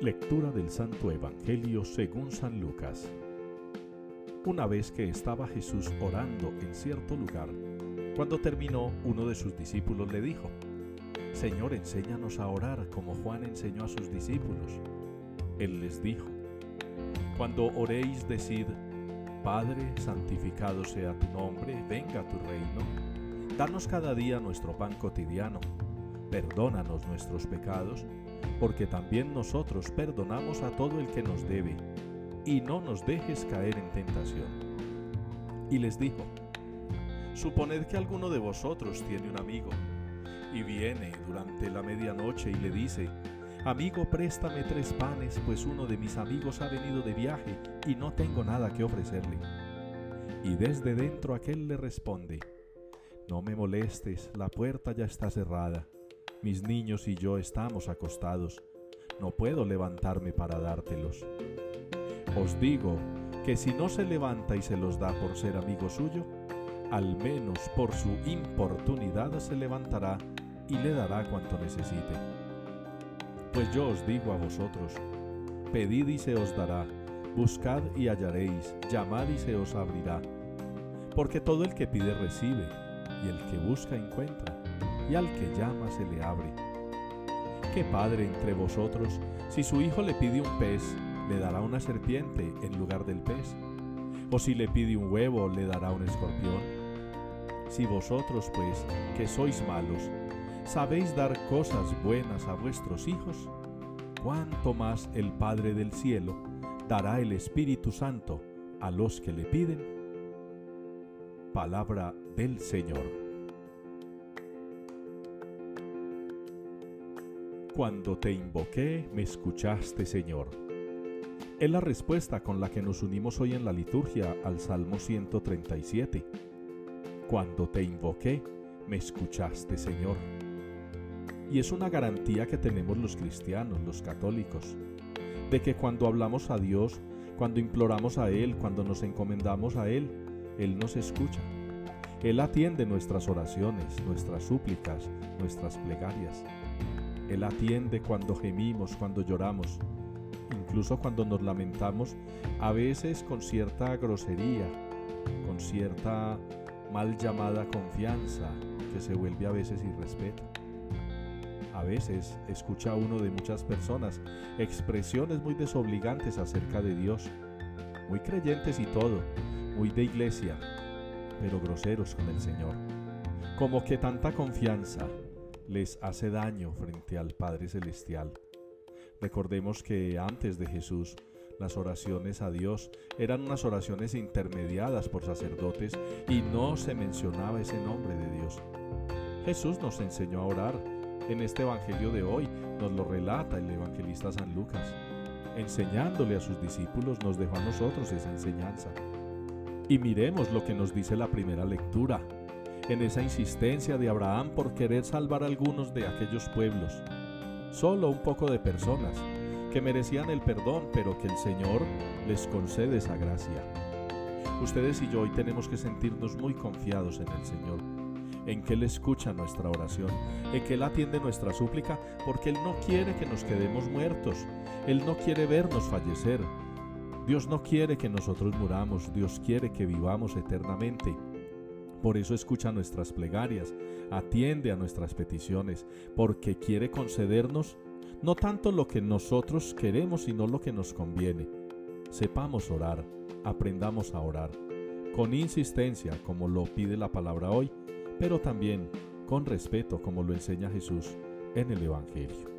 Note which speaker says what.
Speaker 1: Lectura del Santo Evangelio según San Lucas. Una vez que estaba Jesús orando en cierto lugar, cuando terminó, uno de sus discípulos le dijo, Señor, enséñanos a orar como Juan enseñó a sus discípulos. Él les dijo, Cuando oréis, decid, Padre, santificado sea tu nombre, venga tu reino. Danos cada día nuestro pan cotidiano. Perdónanos nuestros pecados porque también nosotros perdonamos a todo el que nos debe, y no nos dejes caer en tentación. Y les dijo, Suponed que alguno de vosotros tiene un amigo, y viene durante la medianoche y le dice, Amigo, préstame tres panes, pues uno de mis amigos ha venido de viaje y no tengo nada que ofrecerle. Y desde dentro aquel le responde, No me molestes, la puerta ya está cerrada mis niños y yo estamos acostados, no puedo levantarme para dártelos. Os digo que si no se levanta y se los da por ser amigo suyo, al menos por su importunidad se levantará y le dará cuanto necesite. Pues yo os digo a vosotros, pedid y se os dará, buscad y hallaréis, llamad y se os abrirá. Porque todo el que pide recibe, y el que busca encuentra y al que llama se le abre. ¿Qué padre entre vosotros, si su hijo le pide un pez, le dará una serpiente en lugar del pez? ¿O si le pide un huevo, le dará un escorpión? Si vosotros, pues, que sois malos, sabéis dar cosas buenas a vuestros hijos, ¿cuánto más el Padre del cielo dará el Espíritu Santo a los que le piden? Palabra del Señor. Cuando te invoqué, me escuchaste, Señor. Es la respuesta con la que nos unimos hoy en la liturgia al Salmo 137. Cuando te invoqué, me escuchaste, Señor. Y es una garantía que tenemos los cristianos, los católicos, de que cuando hablamos a Dios, cuando imploramos a Él, cuando nos encomendamos a Él, Él nos escucha. Él atiende nuestras oraciones, nuestras súplicas, nuestras plegarias. Él atiende cuando gemimos, cuando lloramos, incluso cuando nos lamentamos, a veces con cierta grosería, con cierta mal llamada confianza que se vuelve a veces irrespeto. A veces escucha uno de muchas personas expresiones muy desobligantes acerca de Dios, muy creyentes y todo, muy de iglesia, pero groseros con el Señor. Como que tanta confianza, les hace daño frente al Padre Celestial. Recordemos que antes de Jesús, las oraciones a Dios eran unas oraciones intermediadas por sacerdotes y no se mencionaba ese nombre de Dios. Jesús nos enseñó a orar. En este Evangelio de hoy nos lo relata el evangelista San Lucas. Enseñándole a sus discípulos nos dejó a nosotros esa enseñanza. Y miremos lo que nos dice la primera lectura en esa insistencia de Abraham por querer salvar a algunos de aquellos pueblos. Solo un poco de personas que merecían el perdón, pero que el Señor les concede esa gracia. Ustedes y yo hoy tenemos que sentirnos muy confiados en el Señor, en que Él escucha nuestra oración, en que Él atiende nuestra súplica, porque Él no quiere que nos quedemos muertos, Él no quiere vernos fallecer. Dios no quiere que nosotros muramos, Dios quiere que vivamos eternamente. Por eso escucha nuestras plegarias, atiende a nuestras peticiones, porque quiere concedernos no tanto lo que nosotros queremos, sino lo que nos conviene. Sepamos orar, aprendamos a orar, con insistencia, como lo pide la palabra hoy, pero también con respeto, como lo enseña Jesús en el Evangelio.